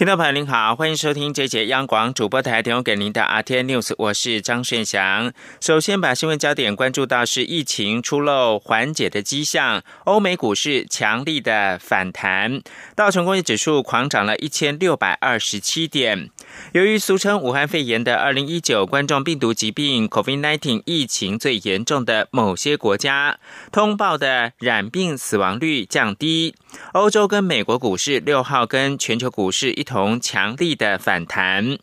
听众朋友您好，欢迎收听这节央广主播台提供给您的 RT News，我是张顺祥。首先把新闻焦点关注到是疫情出漏缓解的迹象，欧美股市强力的反弹，道琼工业指数狂涨了一千六百二十七点。由于俗称武汉肺炎的二零一九冠状病毒疾病 （COVID-19） 疫情最严重的某些国家，通报的染病死亡率降低，欧洲跟美国股市六号跟全球股市一。同强力的反弹，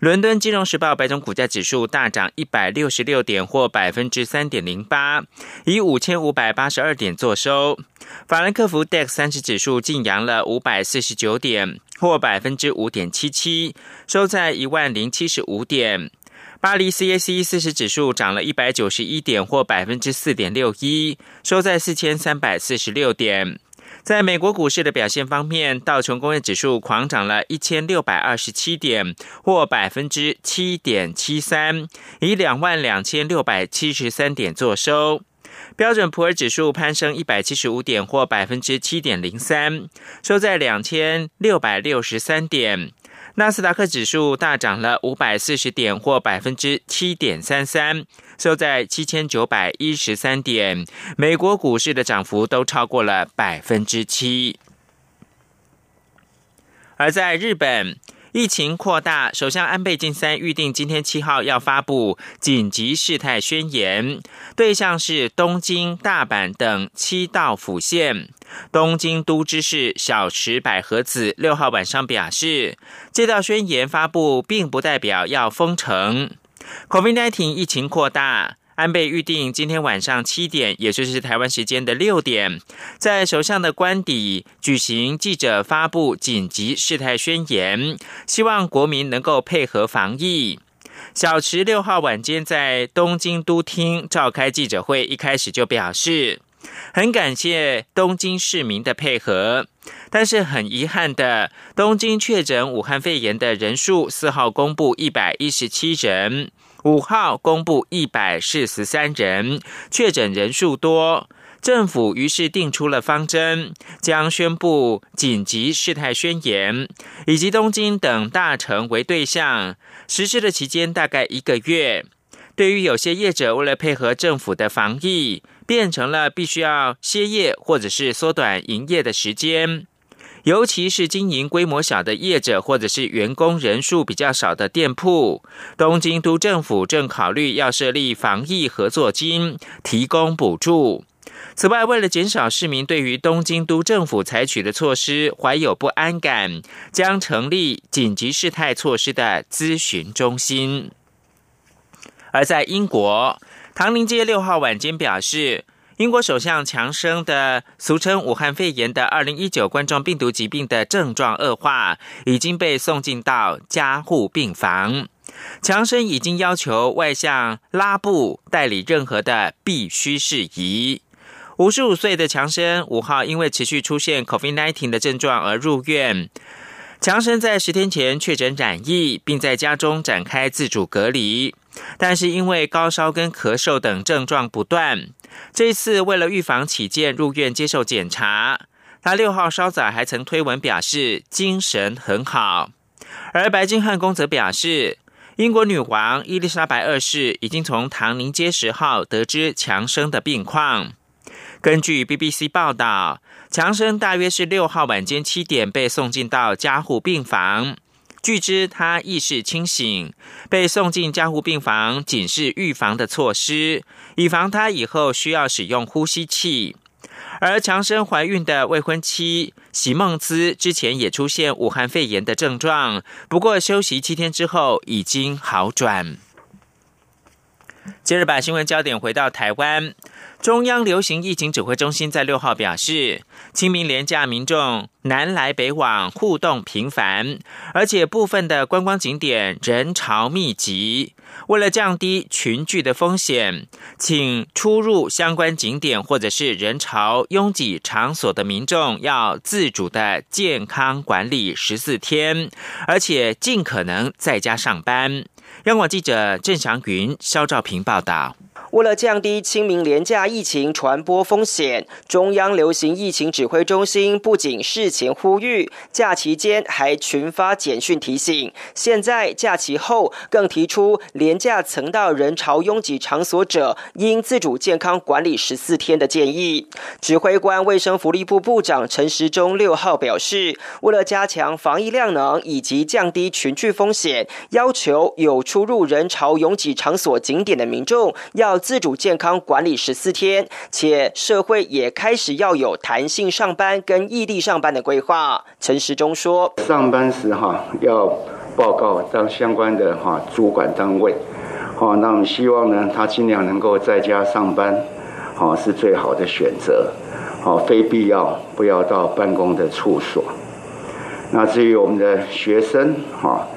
伦敦金融时报白种股价指数大涨一百六十六点，或百分之三点零八，以五千五百八十二点作收。法兰克福 DAX 三十指数净扬了五百四十九点，或百分之五点七七，收在一万零七十五点。巴黎 CAC 四十指数涨了一百九十一点，或百分之四点六一，收在四千三百四十六点。在美国股市的表现方面，道琼工业指数狂涨了一千六百二十七点，或百分之七点七三，以两万两千六百七十三点作收。标准普尔指数攀升一百七十五点，或百分之七点零三，收在两千六百六十三点。纳斯达克指数大涨了五百四十点，或百分之七点三三，收在七千九百一十三点。美国股市的涨幅都超过了百分之七。而在日本，疫情扩大，首相安倍晋三预定今天七号要发布紧急事态宣言，对象是东京、大阪等七道府县。东京都知事小池百合子六号晚上表示，这道宣言发布并不代表要封城。COVID-19 疫情扩大，安倍预定今天晚上七点，也就是台湾时间的六点，在首相的官邸举行记者发布紧急事态宣言，希望国民能够配合防疫。小池六号晚间在东京都厅召开记者会，一开始就表示。很感谢东京市民的配合，但是很遗憾的，东京确诊武汉肺炎的人数四号公布一百一十七人，五号公布一百四十三人，确诊人数多，政府于是定出了方针，将宣布紧急事态宣言，以及东京等大城为对象，实施的期间大概一个月。对于有些业者为了配合政府的防疫，变成了必须要歇业或者是缩短营业的时间，尤其是经营规模小的业者或者是员工人数比较少的店铺，东京都政府正考虑要设立防疫合作金，提供补助。此外，为了减少市民对于东京都政府采取的措施怀有不安感，将成立紧急事态措施的咨询中心。而在英国。唐宁街六号晚间表示，英国首相强生的俗称武汉肺炎的二零一九冠状病毒疾病的症状恶化，已经被送进到加护病房。强生已经要求外相拉布代理任何的必须事宜。五十五岁的强生五号因为持续出现 COVID-19 的症状而入院。强生在十天前确诊染疫，并在家中展开自主隔离。但是因为高烧跟咳嗽等症状不断，这次为了预防起见入院接受检查。他六号稍早还曾推文表示精神很好，而白金汉宫则表示，英国女王伊丽莎白二世已经从唐宁街十号得知强生的病况。根据 BBC 报道，强生大约是六号晚间七点被送进到加护病房。据知他意识清醒，被送进加护病房，仅是预防的措施，以防他以后需要使用呼吸器。而强生怀孕的未婚妻席梦姿之前也出现武汉肺炎的症状，不过休息七天之后已经好转。接着把新闻焦点回到台湾。中央流行疫情指挥中心在六号表示，清明廉假民众南来北往互动频繁，而且部分的观光景点人潮密集。为了降低群聚的风险，请出入相关景点或者是人潮拥挤场所的民众要自主的健康管理十四天，而且尽可能在家上班。央广记者郑祥云、肖兆平报道。为了降低清明廉价疫情传播风险，中央流行疫情指挥中心不仅事前呼吁，假期间还群发简讯提醒。现在假期后，更提出廉价曾到人潮拥挤场所者，应自主健康管理十四天的建议。指挥官卫生福利部部长陈时中六号表示，为了加强防疫量能以及降低群聚风险，要求有出入人潮拥挤场所景点的民众要。自主健康管理十四天，且社会也开始要有弹性上班跟异地上班的规划。陈时中说：“上班时哈要报告到相关的哈主管单位，好，那我们希望呢，他尽量能够在家上班，好是最好的选择，好非必要不要到办公的处所。那至于我们的学生哈。”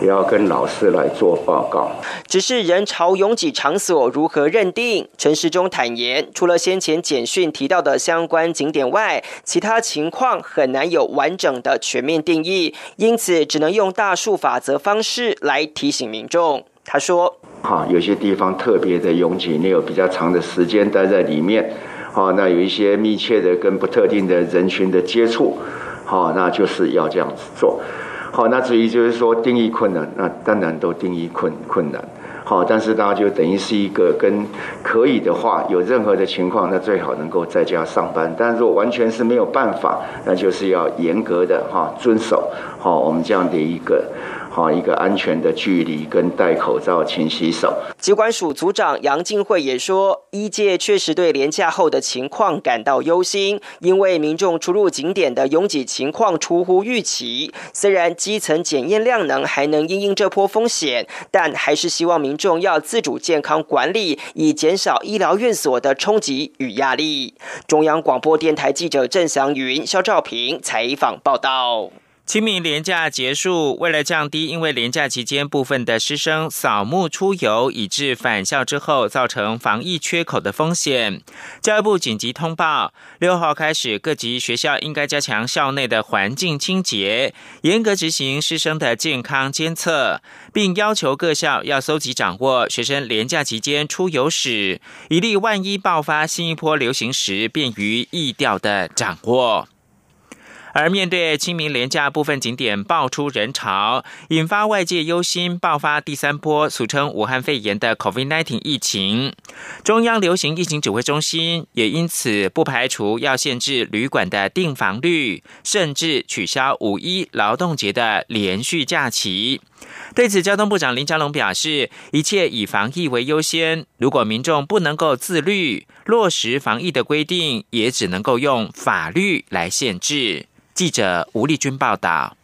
也要跟老师来做报告。只是人潮拥挤场所如何认定？陈时中坦言，除了先前简讯提到的相关景点外，其他情况很难有完整的全面定义，因此只能用大数法则方式来提醒民众。他说：“好，有些地方特别的拥挤，你有比较长的时间待在里面，好，那有一些密切的跟不特定的人群的接触，好，那就是要这样子做。”好，那至于就是说定义困难，那当然都定义困困难。好，但是大家就等于是一个跟可以的话，有任何的情况，那最好能够在家上班。但是如果完全是没有办法，那就是要严格的哈遵守好我们这样的一个。好一个安全的距离，跟戴口罩、勤洗手。机关署组长杨静慧也说，一届确实对廉价后的情况感到忧心，因为民众出入景点的拥挤情况出乎预期。虽然基层检验量能还能应应这波风险，但还是希望民众要自主健康管理，以减少医疗院所的冲击与压力。中央广播电台记者郑祥云、肖兆平采访报道。清明廉假结束，为了降低因为廉假期间部分的师生扫墓出游，以致返校之后造成防疫缺口的风险，教育部紧急通报：六号开始，各级学校应该加强校内的环境清洁，严格执行师生的健康监测，并要求各校要搜集掌握学生廉假期间出游史，以利万一爆发新一波流行时，便于易调的掌握。而面对清明廉假部分景点爆出人潮，引发外界忧心爆发第三波俗称武汉肺炎的 COVID-19 疫情，中央流行疫情指挥中心也因此不排除要限制旅馆的订房率，甚至取消五一劳动节的连续假期。对此，交通部长林佳龙表示，一切以防疫为优先，如果民众不能够自律落实防疫的规定，也只能够用法律来限制。记者吴丽君报道。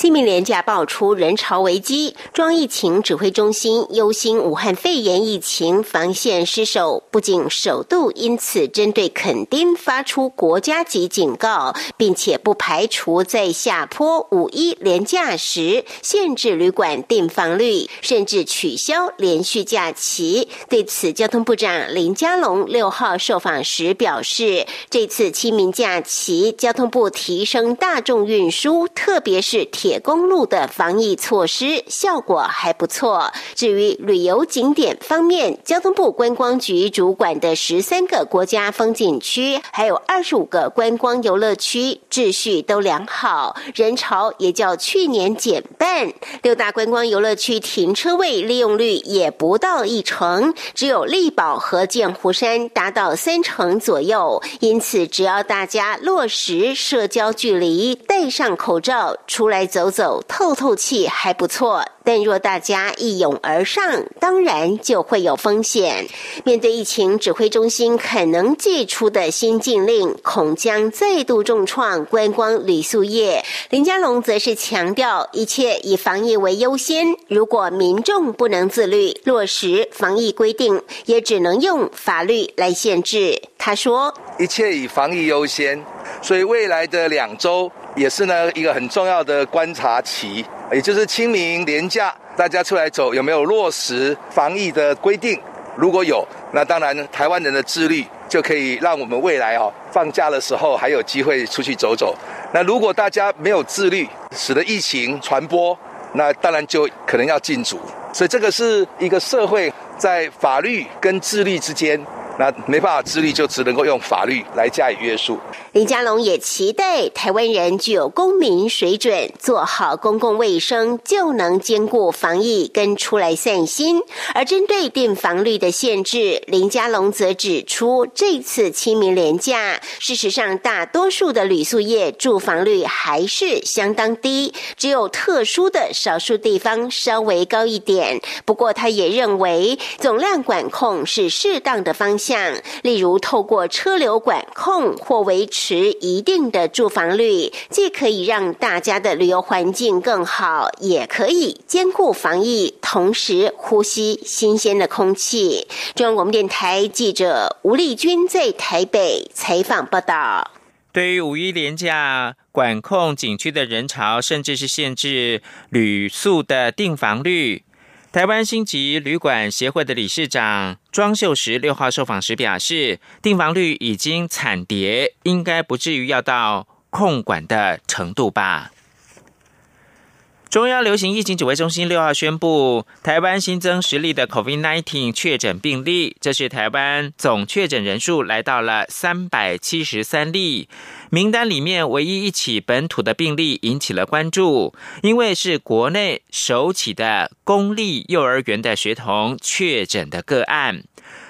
清明廉假爆出人潮危机，中央疫情指挥中心忧心武汉肺炎疫情防线失守，不仅首度因此针对垦丁发出国家级警告，并且不排除在下坡五一廉假时限制旅馆订房率，甚至取消连续假期。对此，交通部长林佳龙六号受访时表示，这次清明假期，交通部提升大众运输，特别是铁。铁公路的防疫措施效果还不错。至于旅游景点方面，交通部观光局主管的十三个国家风景区，还有二十五个观光游乐区，秩序都良好，人潮也较去年减半。六大观光游乐区停车位利用率也不到一成，只有力宝和剑湖山达到三成左右。因此，只要大家落实社交距离，戴上口罩出来。走走走、透透气还不错。但若大家一涌而上，当然就会有风险。面对疫情指挥中心可能寄出的新禁令，恐将再度重创观光旅宿业。林佳龙则是强调，一切以防疫为优先。如果民众不能自律落实防疫规定，也只能用法律来限制。他说：“一切以防疫优先，所以未来的两周也是呢一个很重要的观察期。”也就是清明年假，大家出来走有没有落实防疫的规定？如果有，那当然台湾人的自律就可以让我们未来哦放假的时候还有机会出去走走。那如果大家没有自律，使得疫情传播，那当然就可能要禁足。所以这个是一个社会在法律跟自律之间。那没办法自律，就只能够用法律来加以约束。林佳龙也期待台湾人具有公民水准，做好公共卫生，就能兼顾防疫跟出来散心。而针对订房率的限制，林佳龙则指出，这次清明廉假，事实上大多数的旅宿业住房率还是相当低，只有特殊的少数地方稍微高一点。不过，他也认为总量管控是适当的方向。像例如透过车流管控或维持一定的住房率，既可以让大家的旅游环境更好，也可以兼顾防疫，同时呼吸新鲜的空气。中央广播电台记者吴丽君在台北采访报道。对于五一连假管控景区的人潮，甚至是限制旅宿的订房率。台湾星级旅馆协会的理事长庄秀石六号受访时表示，订房率已经惨跌，应该不至于要到控管的程度吧。中央流行疫情指挥中心六号宣布，台湾新增十例的 COVID-19 确诊病例，这是台湾总确诊人数来到了三百七十三例。名单里面唯一一起本土的病例引起了关注，因为是国内首起的公立幼儿园的学童确诊的个案。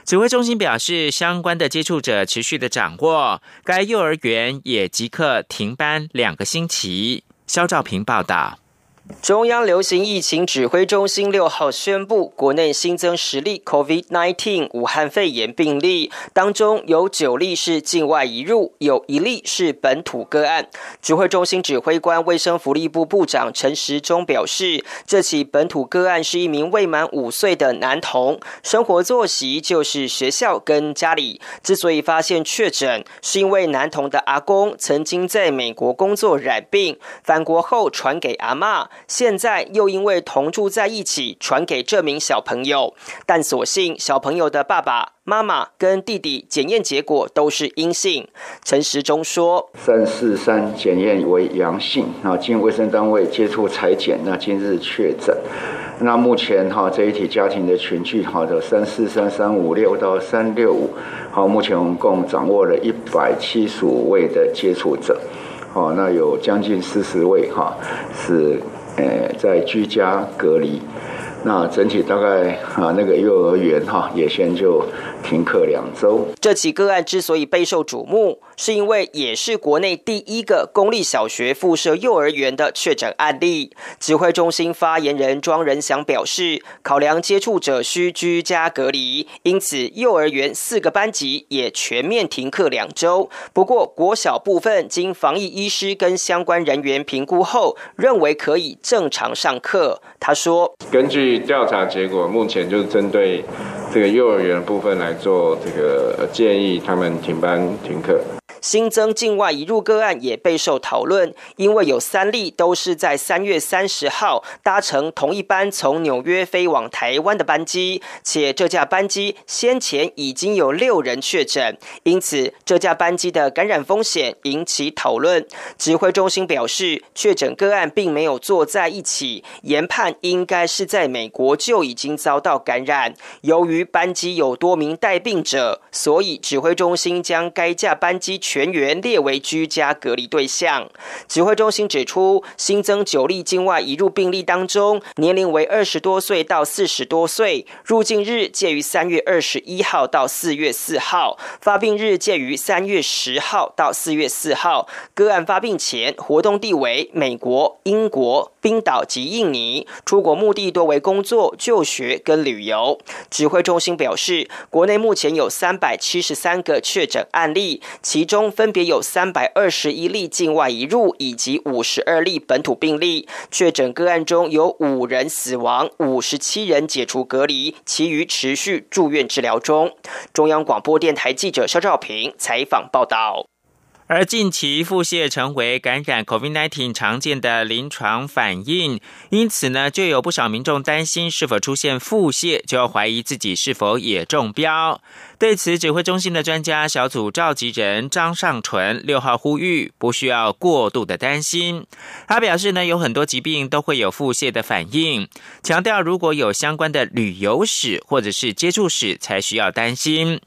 指挥中心表示，相关的接触者持续的掌握，该幼儿园也即刻停班两个星期。肖兆平报道。中央流行疫情指挥中心六号宣布，国内新增十例 COVID-19 武汉肺炎病例，当中有九例是境外移入，有一例是本土个案。指挥中心指挥官卫生福利部部长陈时中表示，这起本土个案是一名未满五岁的男童，生活作息就是学校跟家里。之所以发现确诊，是因为男童的阿公曾经在美国工作染病，返国后传给阿妈。现在又因为同住在一起，传给这名小朋友，但所幸小朋友的爸爸妈妈跟弟弟检验结果都是阴性。陈时中说：“三四三检验为阳性，啊，经卫生单位接触裁剪，那今日确诊。那目前哈这一体家庭的群聚，好的三四三三五六到三六五，好，目前我们共掌握了一百七十五位的接触者，好，那有将近四十位哈是。”呃，在居家隔离，那整体大概啊，那个幼儿园哈也先就停课两周。这起个案之所以备受瞩目。是因为也是国内第一个公立小学附设幼儿园的确诊案例。指挥中心发言人庄仁祥表示，考量接触者需居家隔离，因此幼儿园四个班级也全面停课两周。不过国小部分经防疫医师跟相关人员评估后，认为可以正常上课。他说：“根据调查结果，目前就是针对这个幼儿园部分来做这个建议，他们停班停课。”新增境外移入个案也备受讨论，因为有三例都是在三月三十号搭乘同一班从纽约飞往台湾的班机，且这架班机先前已经有六人确诊，因此这架班机的感染风险引起讨论。指挥中心表示，确诊个案并没有坐在一起，研判应该是在美国就已经遭到感染。由于班机有多名带病者，所以指挥中心将该架班机。全员列为居家隔离对象。指挥中心指出，新增九例境外移入病例当中，年龄为二十多岁到四十多岁，入境日介于三月二十一号到四月四号，发病日介于三月十号到四月四号。个案发病前活动地为美国、英国、冰岛及印尼，出国目的多为工作、就学跟旅游。指挥中心表示，国内目前有三百七十三个确诊案例，其中分别有三百二十一例境外移入，以及五十二例本土病例。确诊个案中有五人死亡，五十七人解除隔离，其余持续住院治疗中。中央广播电台记者肖兆平采访报道。而近期腹泻成为感染 COVID-19 常见的临床反应，因此呢，就有不少民众担心是否出现腹泻，就要怀疑自己是否也中标。对此，指挥中心的专家小组召集人张尚纯六号呼吁，不需要过度的担心。他表示呢，有很多疾病都会有腹泻的反应，强调如果有相关的旅游史或者是接触史，才需要担心。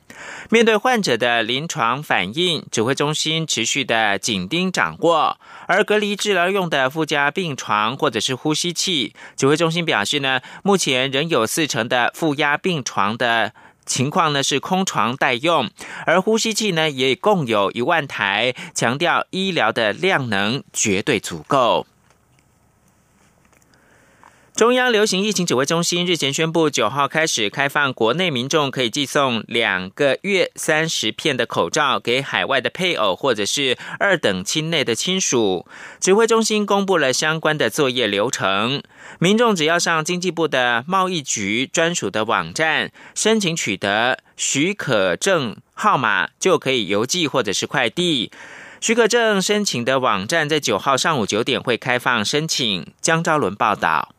面对患者的临床反应，指挥中心持续的紧盯掌握。而隔离治疗用的附加病床或者是呼吸器，指挥中心表示呢，目前仍有四成的负压病床的。情况呢是空床待用，而呼吸器呢也共有一万台，强调医疗的量能绝对足够。中央流行疫情指挥中心日前宣布，九号开始开放国内民众可以寄送两个月三十片的口罩给海外的配偶或者是二等亲内的亲属。指挥中心公布了相关的作业流程，民众只要上经济部的贸易局专属的网站申请取得许可证号码，就可以邮寄或者是快递。许可证申请的网站在九号上午九点会开放申请。江昭伦报道。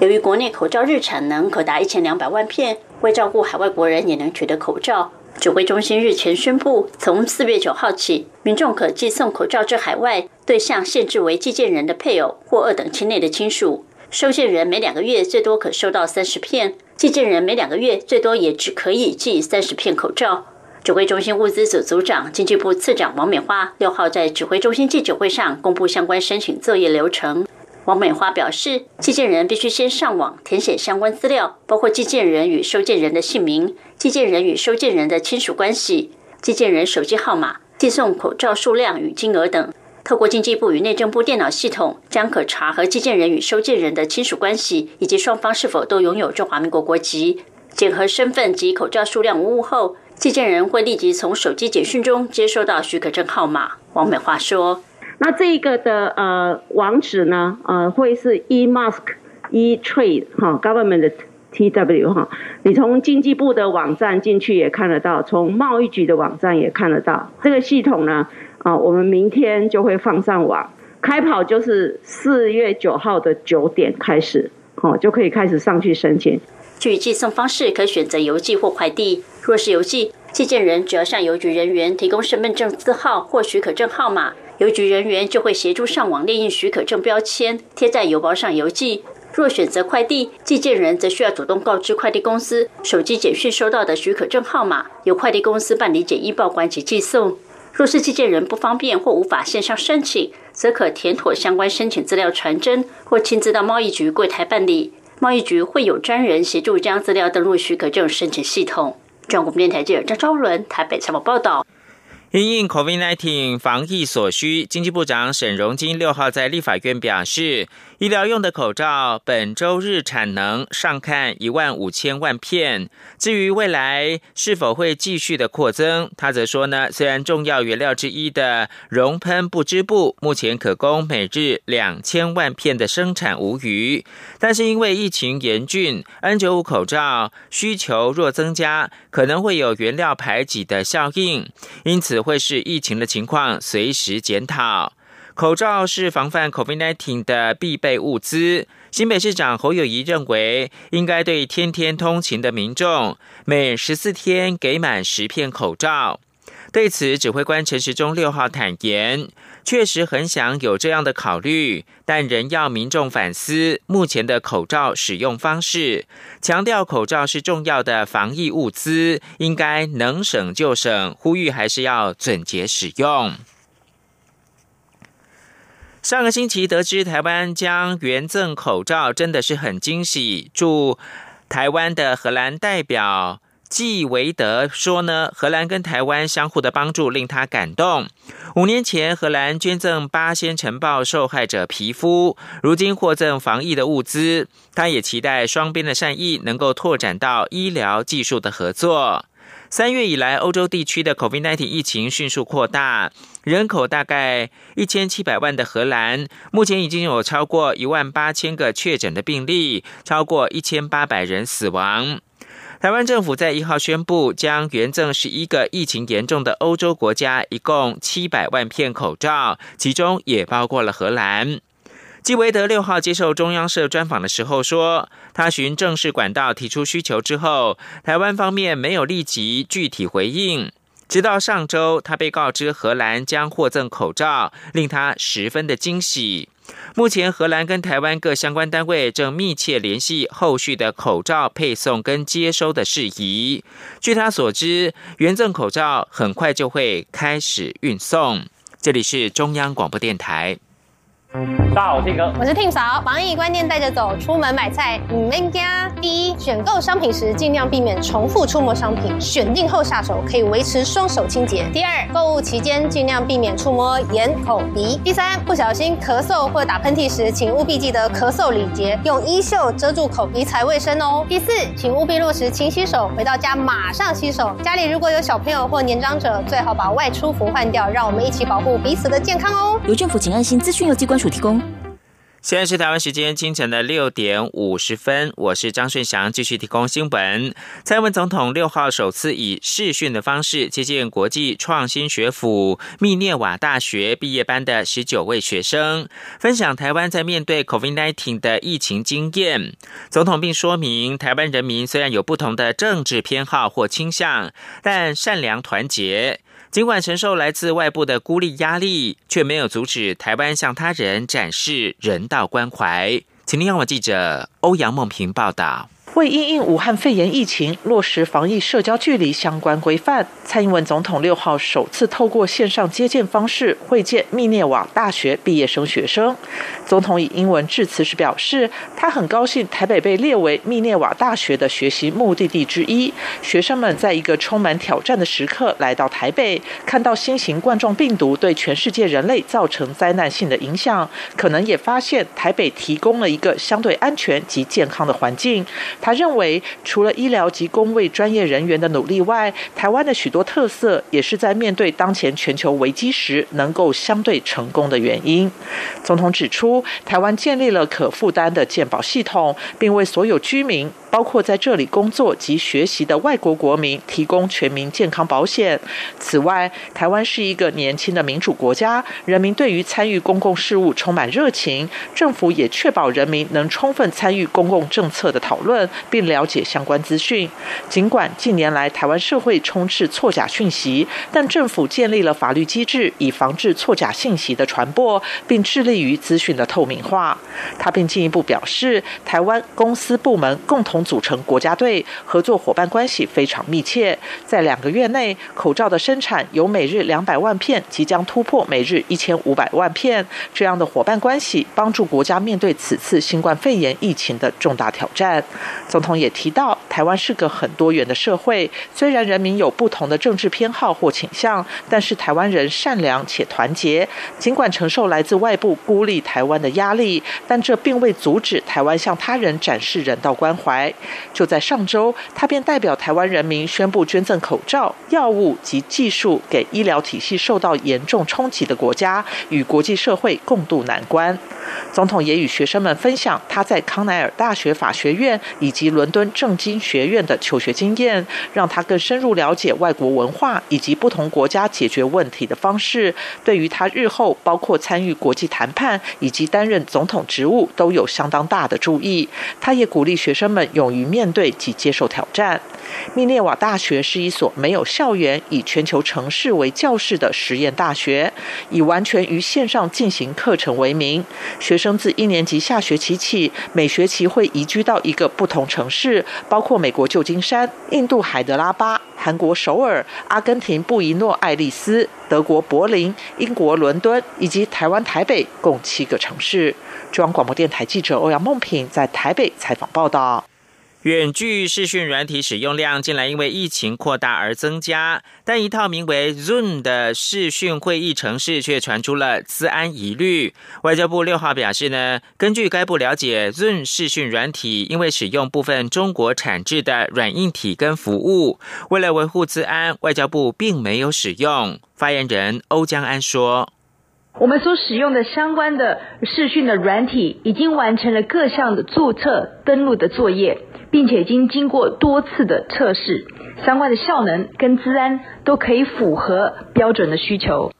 由于国内口罩日产能可达一千两百万片，为照顾海外国人也能取得口罩，指挥中心日前宣布，从四月九号起，民众可寄送口罩至海外，对象限制为寄件人的配偶或二等亲内的亲属。收件人每两个月最多可收到三十片，寄件人每两个月最多也只可以寄三十片口罩。指挥中心物资组组长、经济部次长王美花六号在指挥中心记者会上公布相关申请作业流程。王美花表示，寄件人必须先上网填写相关资料，包括寄件人与收件人的姓名、寄件人与收件人的亲属关系、寄件人手机号码、寄送口罩数量与金额等。透过经济部与内政部电脑系统，将可查核寄件人与收件人的亲属关系，以及双方是否都拥有中华民国国籍。检核身份及口罩数量无误后，寄件人会立即从手机简讯中接收到许可证号码。王美花说。那这个的呃网址呢，呃会是 e mask e trade 哈 government 的 t w 哈，你从经济部的网站进去也看得到，从贸易局的网站也看得到。这个系统呢，啊我们明天就会放上网，开跑就是四月九号的九点开始，好就可以开始上去申请。至于寄送方式，可以选择邮寄或快递。若是邮寄，寄件人只要向邮局人员提供身份证字号或许可证号码。邮局人员就会协助上网列印许可证标签，贴在邮包上邮寄。若选择快递，寄件人则需要主动告知快递公司手机简讯收到的许可证号码，由快递公司办理简易报关及寄送。若是寄件人不方便或无法线上申请，则可填妥相关申请资料传真，或亲自到贸易局柜台办理。贸易局会有专人协助将资料登录许可证申请系统。中国电台记者张昭伦台北采访报道。因应 COVID-19 防疫所需，经济部长沈荣金六号在立法院表示。医疗用的口罩本周日产能上看一万五千万片。至于未来是否会继续的扩增，他则说呢，虽然重要原料之一的熔喷布织布目前可供每日两千万片的生产无虞，但是因为疫情严峻，N95 口罩需求若增加，可能会有原料排挤的效应，因此会是疫情的情况随时检讨。口罩是防范 COVID-19 的必备物资。新北市长侯友谊认为，应该对天天通勤的民众，每十四天给满十片口罩。对此，指挥官陈时中六号坦言，确实很想有这样的考虑，但仍要民众反思目前的口罩使用方式，强调口罩是重要的防疫物资，应该能省就省，呼吁还是要准节使用。上个星期得知台湾将援赠口罩，真的是很惊喜。驻台湾的荷兰代表季维德说呢，荷兰跟台湾相互的帮助令他感动。五年前，荷兰捐赠八仙尘暴受害者皮肤，如今获赠防疫的物资。他也期待双边的善意能够拓展到医疗技术的合作。三月以来，欧洲地区的 COVID-19 疫情迅速扩大，人口大概一千七百万的荷兰，目前已经有超过一万八千个确诊的病例，超过一千八百人死亡。台湾政府在一号宣布，将援赠十一个疫情严重的欧洲国家，一共七百万片口罩，其中也包括了荷兰。基维德六号接受中央社专访的时候说，他循正式管道提出需求之后，台湾方面没有立即具体回应。直到上周，他被告知荷兰将获赠口罩，令他十分的惊喜。目前，荷兰跟台湾各相关单位正密切联系后续的口罩配送跟接收的事宜。据他所知，原赠口罩很快就会开始运送。这里是中央广播电台。大家好，我是哥，我是 Tim 嫂。防疫观念带着走，出门买菜唔免惊。第一，选购商品时尽量避免重复触摸商品，选定后下手可以维持双手清洁。第二，购物期间尽量避免触摸眼、口、鼻。第三，不小心咳嗽或打喷嚏时，请务必记得咳嗽礼节，用衣袖遮住口鼻才卫生哦。第四，请务必落实勤洗手，回到家马上洗手。家里如果有小朋友或年长者，最好把外出服换掉，让我们一起保护彼此的健康哦。有政府，请安心。资讯由机关。提供。现在是台湾时间清晨的六点五十分，我是张顺祥，继续提供新闻。蔡文总统六号首次以视讯的方式接见国际创新学府密涅瓦大学毕业班的十九位学生，分享台湾在面对 COVID-19 的疫情经验。总统并说明，台湾人民虽然有不同的政治偏好或倾向，但善良团结。尽管承受来自外部的孤立压力，却没有阻止台湾向他人展示人道关怀。请听央广记者欧阳梦平报道。为因应武汉肺炎疫情落实防疫社交距离相关规范，蔡英文总统六号首次透过线上接见方式会见密涅瓦大学毕业生学生。总统以英文致辞时表示，他很高兴台北被列为密涅瓦大学的学习目的地之一。学生们在一个充满挑战的时刻来到台北，看到新型冠状病毒对全世界人类造成灾难性的影响，可能也发现台北提供了一个相对安全及健康的环境。他认为，除了医疗及工位专业人员的努力外，台湾的许多特色也是在面对当前全球危机时能够相对成功的原因。总统指出，台湾建立了可负担的健保系统，并为所有居民。包括在这里工作及学习的外国国民提供全民健康保险。此外，台湾是一个年轻的民主国家，人民对于参与公共事务充满热情。政府也确保人民能充分参与公共政策的讨论，并了解相关资讯。尽管近年来台湾社会充斥错假讯息，但政府建立了法律机制，以防治错假信息的传播，并致力于资讯的透明化。他并进一步表示，台湾公司部门共同。组成国家队，合作伙伴关系非常密切。在两个月内，口罩的生产由每日两百万片，即将突破每日一千五百万片。这样的伙伴关系，帮助国家面对此次新冠肺炎疫情的重大挑战。总统也提到，台湾是个很多元的社会，虽然人民有不同的政治偏好或倾向，但是台湾人善良且团结。尽管承受来自外部孤立台湾的压力，但这并未阻止台湾向他人展示人道关怀。就在上周，他便代表台湾人民宣布捐赠口罩、药物及技术给医疗体系受到严重冲击的国家，与国际社会共度难关。总统也与学生们分享他在康奈尔大学法学院以及伦敦政经学院的求学经验，让他更深入了解外国文化以及不同国家解决问题的方式，对于他日后包括参与国际谈判以及担任总统职务都有相当大的注意。他也鼓励学生们勇于面对及接受挑战。密涅瓦大学是一所没有校园、以全球城市为教室的实验大学，以完全于线上进行课程为名。学生自一年级下学期起，每学期会移居到一个不同城市，包括美国旧金山、印度海德拉巴、韩国首尔、阿根廷布宜诺艾利斯、德国柏林、英国伦敦以及台湾台北，共七个城市。中央广播电台记者欧阳梦平在台北采访报道。远距视讯软体使用量近来因为疫情扩大而增加，但一套名为 Zoom 的视讯会议程式却传出了资安疑虑。外交部六号表示呢，根据该部了解，Zoom 视讯软体因为使用部分中国产制的软硬体跟服务，为了维护资安，外交部并没有使用。发言人欧江安说。我们所使用的相关的视讯的软体已经完成了各项的注册登录的作业，并且已经经过多次的测试，相关的效能跟治安都可以符合标准的需求。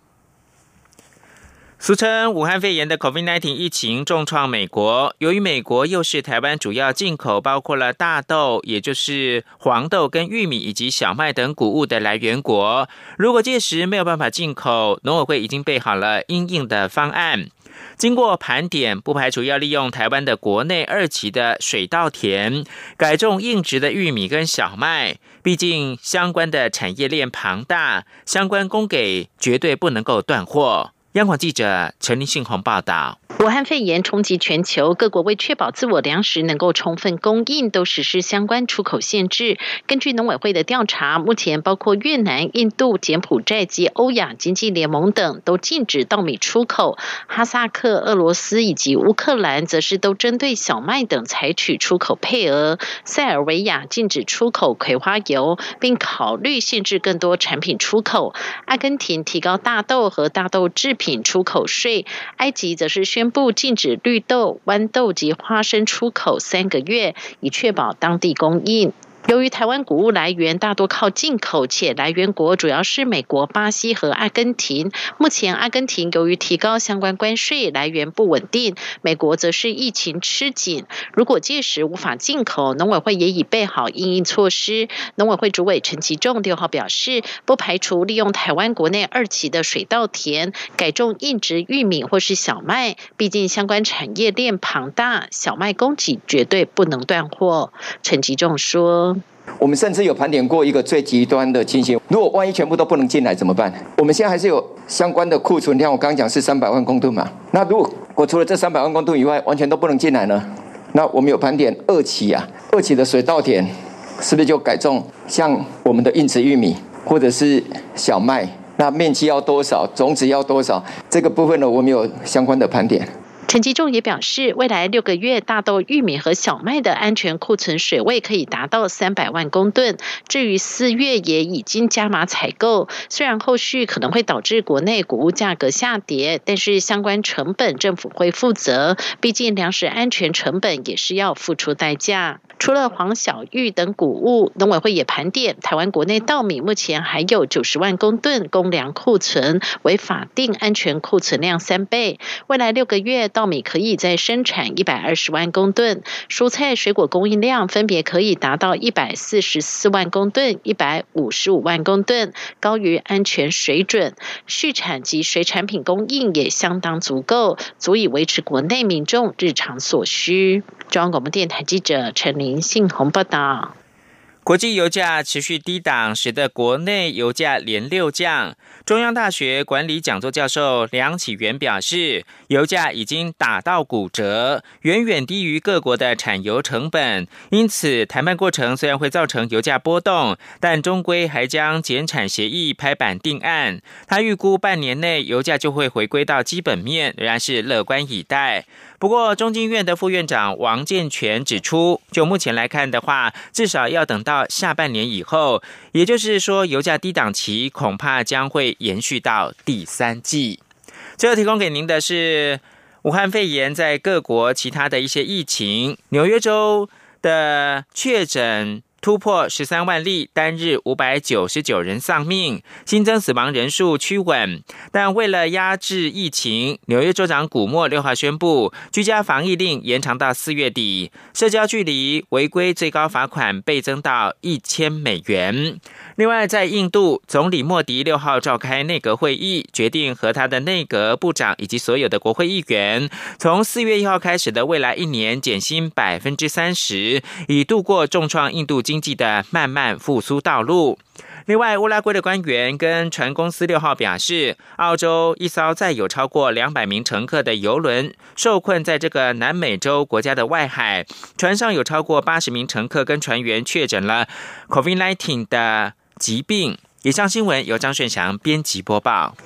俗称武汉肺炎的 COVID-19 疫情重创美国。由于美国又是台湾主要进口包括了大豆，也就是黄豆跟玉米以及小麦等谷物的来源国，如果届时没有办法进口，农委会已经备好了应应的方案。经过盘点，不排除要利用台湾的国内二期的水稻田，改种硬质的玉米跟小麦。毕竟相关的产业链庞大，相关供给绝对不能够断货。央广记者陈立信宏报道。武汉肺炎冲击全球，各国为确保自我粮食能够充分供应，都实施相关出口限制。根据农委会的调查，目前包括越南、印度、柬埔寨及欧亚经济联盟等都禁止稻米出口；哈萨克、俄罗斯以及乌克兰则是都针对小麦等采取出口配额；塞尔维亚禁止出口葵花油，并考虑限制更多产品出口；阿根廷提高大豆和大豆制品品出口税；埃及则是。宣布禁止绿豆、豌豆及花生出口三个月，以确保当地供应。由于台湾谷物来源大多靠进口，且来源国主要是美国、巴西和阿根廷。目前，阿根廷由于提高相关关税，来源不稳定；美国则是疫情吃紧。如果届时无法进口，农委会也已备好应应措施。农委会主委陈其仲六号表示，不排除利用台湾国内二期的水稻田改种硬质玉米或是小麦。毕竟相关产业链庞大，小麦供给绝对不能断货。陈其仲说。我们甚至有盘点过一个最极端的情形，如果万一全部都不能进来怎么办？我们现在还是有相关的库存量，我刚刚讲是三百万公吨嘛。那如果除了这三百万公吨以外，完全都不能进来呢？那我们有盘点二期啊，二期的水稻田是不是就改种像我们的硬质玉米或者是小麦？那面积要多少？种子要多少？这个部分呢，我们有相关的盘点。陈吉仲也表示，未来六个月大豆、玉米和小麦的安全库存水位可以达到三百万公吨。至于四月也已经加码采购，虽然后续可能会导致国内谷物价格下跌，但是相关成本政府会负责，毕竟粮食安全成本也是要付出代价。除了黄小玉等谷物，农委会也盘点台湾国内稻米目前还有九十万公吨公粮库存，为法定安全库存量三倍。未来六个月稻米可以再生产一百二十万公吨，蔬菜水果供应量分别可以达到一百四十四万公吨、一百五十五万公吨，高于安全水准。畜产及水产品供应也相当足够，足以维持国内民众日常所需。中央广播电台记者陈琳林信宏报道。国际油价持续低档，使得国内油价连六降。中央大学管理讲座教授梁启元表示，油价已经打到骨折，远远低于各国的产油成本。因此，谈判过程虽然会造成油价波动，但终归还将减产协议拍板定案。他预估半年内油价就会回归到基本面，仍然是乐观以待。不过，中经院的副院长王健全指出，就目前来看的话，至少要等到下半年以后，也就是说，油价低档期恐怕将会延续到第三季。最后提供给您的是武汉肺炎在各国其他的一些疫情，纽约州。的确诊。突破十三万例，单日五百九十九人丧命，新增死亡人数趋稳。但为了压制疫情，纽约州长古默六号宣布，居家防疫令延长到四月底，社交距离违规最高罚款倍增到一千美元。另外，在印度，总理莫迪六号召开内阁会议，决定和他的内阁部长以及所有的国会议员，从四月一号开始的未来一年减薪百分之三十，以度过重创印度经济的慢慢复苏道路。另外，乌拉圭的官员跟船公司六号表示，澳洲一艘载有超过两百名乘客的游轮受困在这个南美洲国家的外海，船上有超过八十名乘客跟船员确诊了 COVID-19 的。疾病。以上新闻由张炫翔编辑播报。